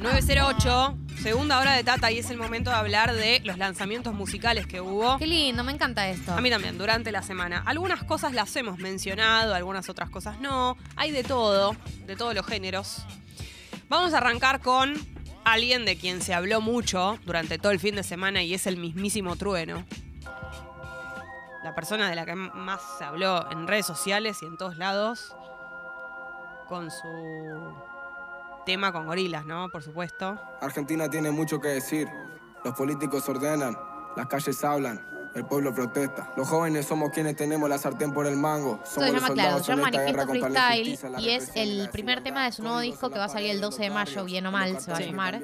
908, segunda hora de Tata y es el momento de hablar de los lanzamientos musicales que hubo. Qué lindo, me encanta esto. A mí también, durante la semana. Algunas cosas las hemos mencionado, algunas otras cosas no. Hay de todo, de todos los géneros. Vamos a arrancar con alguien de quien se habló mucho durante todo el fin de semana y es el mismísimo Trueno. La persona de la que más se habló en redes sociales y en todos lados. Con su tema con gorilas, ¿no? Por supuesto. Argentina tiene mucho que decir. Los políticos ordenan, las calles hablan, el pueblo protesta. Los jóvenes somos quienes tenemos la sartén por el mango. Esto Somos se los llama, claro, se llama Manifiesto Freestyle y es el primer tema de su nuevo disco que va a salir el 12 de mayo, bien o mal, se va a llamar.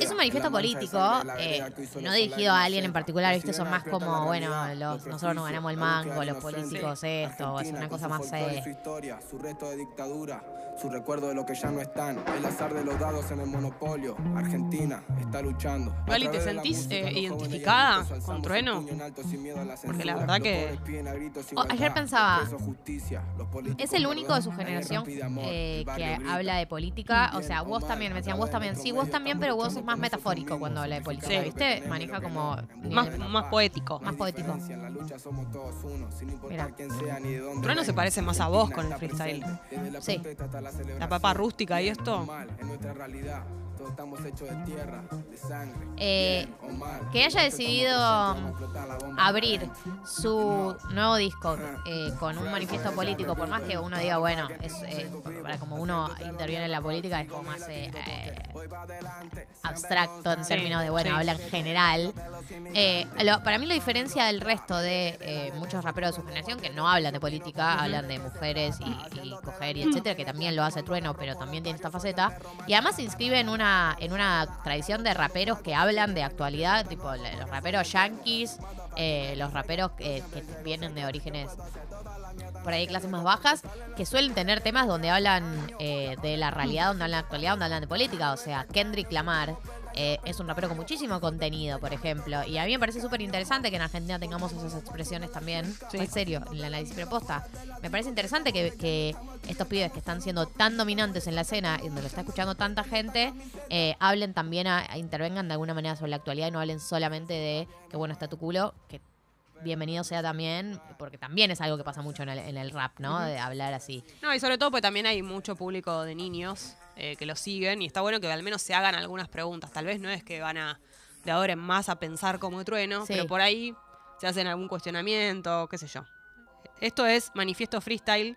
Es un manifiesto político, eh, no dirigido a alguien en particular, ¿viste? Son más como, bueno, los- nosotros nos ganamos el mango, los políticos esto, es una cosa más, eh, su historia, su resto de dictadura, su recuerdo de lo que ya no están, el azar de los dados en el monopolio. Argentina está luchando. Gali, ¿te sentís, eh, adultos con Trueno? Porque la verdad que- Oh, ayer pensaba, los presos justicia, los políticos Es el único de su generación eh, que habla de política. O sea, vos también, me decían, vos también. Sí, vos también, pero vos es más metafórico cuando habla de política, Sí. ¿viste? Maneja como... Más, más poético. Más poético. Mira. Trueno se parece más a vos con el freestyle. Sí. la papa rústica y esto. Todos estamos hechos de tierra, de sangre. Eh, que haya decidido abrir su nuevo disco eh, con un manifiesto político, por más que uno diga, bueno, es eh, para como uno interviene en la política, es como más abstracto en términos de, bueno, sí. habla en general. Lo- para mí lo diferencia del resto de muchos raperos de su generación que no hablan de política, hablan de mujeres y, y coger y etcétera, que también lo hace Trueno, pero también tiene esta faceta. Y además se inscribe en una, en una tradición de raperos que hablan de actualidad, tipo los raperos yankees, eh, los raperos eh, que vienen de orígenes por ahí clases más bajas, que suelen tener temas donde hablan eh, de la realidad, donde hablan de actualidad, donde hablan de política. O sea, Kendrick Lamar eh, es un rapero con muchísimo contenido, por ejemplo. Y a mí me parece súper interesante que en Argentina tengamos esas expresiones también. Sí. En serio, en la análisis preposta. Me parece interesante que, que estos pibes que están siendo tan dominantes en la escena y donde lo está escuchando tanta gente, eh, hablen también, a, a intervengan de alguna manera sobre la actualidad y no hablen solamente de que bueno está tu culo, que bienvenido sea también, porque también es algo que pasa mucho en el, en el rap, ¿no? De hablar así. No, y sobre todo porque también hay mucho público de niños eh, que lo siguen y está bueno que al menos se hagan algunas preguntas. Tal vez no es que van a de ahora en más a pensar como trueno, Sí. pero por ahí se hacen algún cuestionamiento, qué sé yo. Esto es Manifiesto Freestyle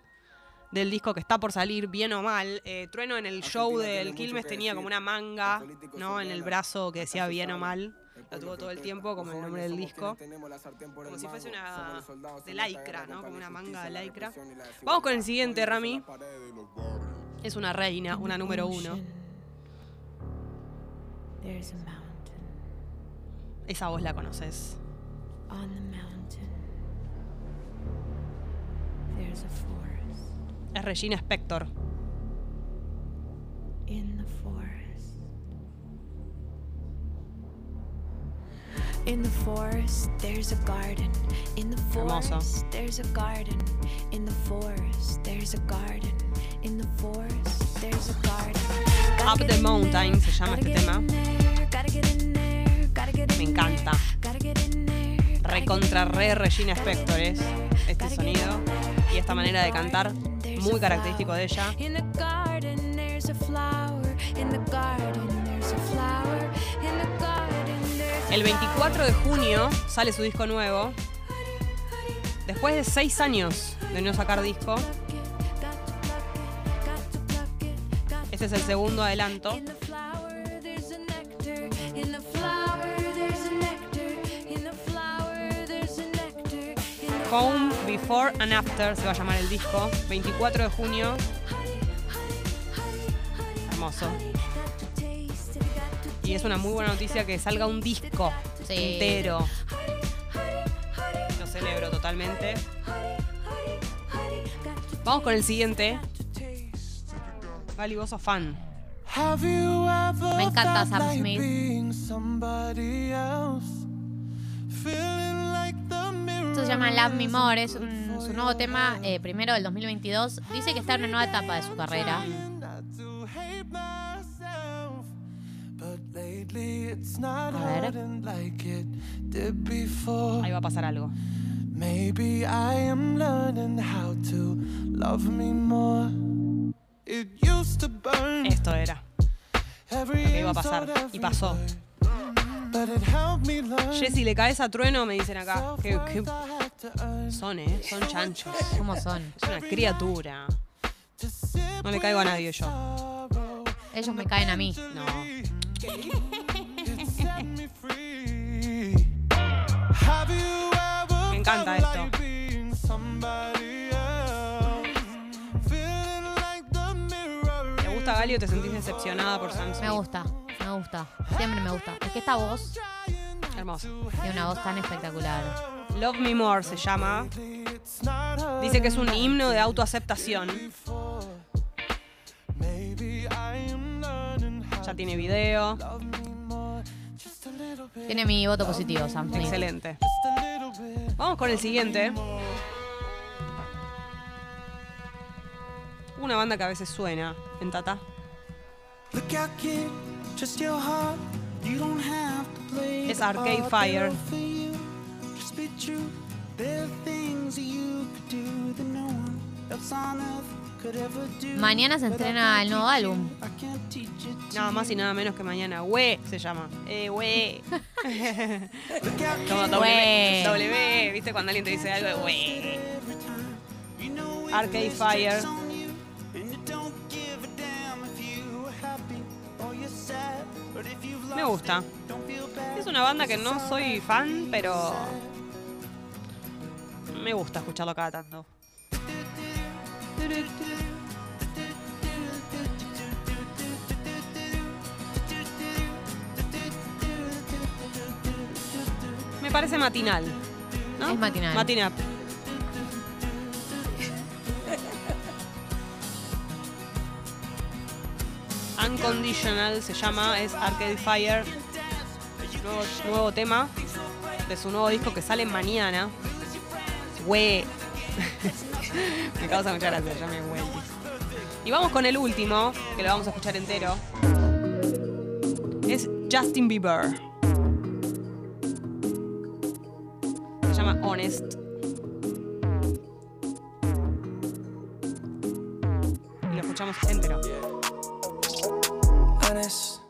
del disco que está por salir, bien o mal. Eh, trueno en el show Argentina del Quilmes tenía como una manga, ¿no? En el brazo que decía bien o mal. pueblo tuvo todo el tiempo como el nombre del disco. la Como si fuese una de lycra, ¿no? Como la una manga de la lycra. la Vamos con el siguiente, Rami. Es una reina, una número uno. There's a mountain. Esa voz la conoces. On the mountain, there's a forest. Es Regina Spector. In the forest. In the forest, there's a garden. In the Hermoso. forest, there's a garden. In the forest, there's a garden. In the forest, there's a garden. Up the in Mountain se llama este tema. Me encanta. Recontra re Regina Spector es este sonido y esta manera de cantar muy característico de ella. El 24 de junio sale su disco nuevo. Después de seis años de no sacar disco, there's a nectar. In the Home Before and After se va a llamar el disco. 24 de junio. Hermoso. Y es una muy buena noticia que salga un disco Sí. entero. Lo celebro totalmente. Vamos con el siguiente. Gali, vos sos fan. Me encanta Sam Smith. Esto se llama Love Me More, es un su nuevo tema, eh, primero del 2022. Dice que está en una nueva etapa de su carrera. A ver. Ahí va a pasar algo. Maybe I am learning how to love me more. Esto era. every que iba a pasar. Y pasó. every word. But it helped me learn Jessy, le caes a trueno, me dicen acá. Earn. son, ¿eh? Son chanchos. ¿Cómo son? Es una criatura. No le caigo a nadie yo. Ellos me caen a mí. No. Gali o te sentís decepcionada por Sam Me gusta, me gusta. Siempre me gusta. Es que esta voz Hermoso. tiene una voz tan espectacular. Love Me More se llama. Dice que es un himno de autoaceptación. Ya tiene video. Tiene mi voto positivo, Sam Smith. Excelente. Vamos con el siguiente. Una banda que a veces suena en Tata. Look out, kid, trust your heart. You don't have to play Es Arcade Fire. they'll for you. Just be true. There are things that you could do that no one else on earth could ever do. Mañana se estrena el nuevo álbum. Nada más y nada menos que mañana. We se llama. Eh, we. Como W. We. W. ¿Viste cuando alguien te dice algo de we? Arcade Fire. Gusta. Es una banda que no soy fan, pero me gusta escucharlo cada tanto. Me parece matinal. ¿no? Es matinal. Matinal. Unconditional se llama, es Arcade Fire. Nuevo, tema de su nuevo disco que sale mañana. Güey. me causa mucha gracia, ya güey. Y vamos con el último, que lo vamos a escuchar entero. Es Justin Bieber. Se llama Honest. Y lo escuchamos entero. Honest.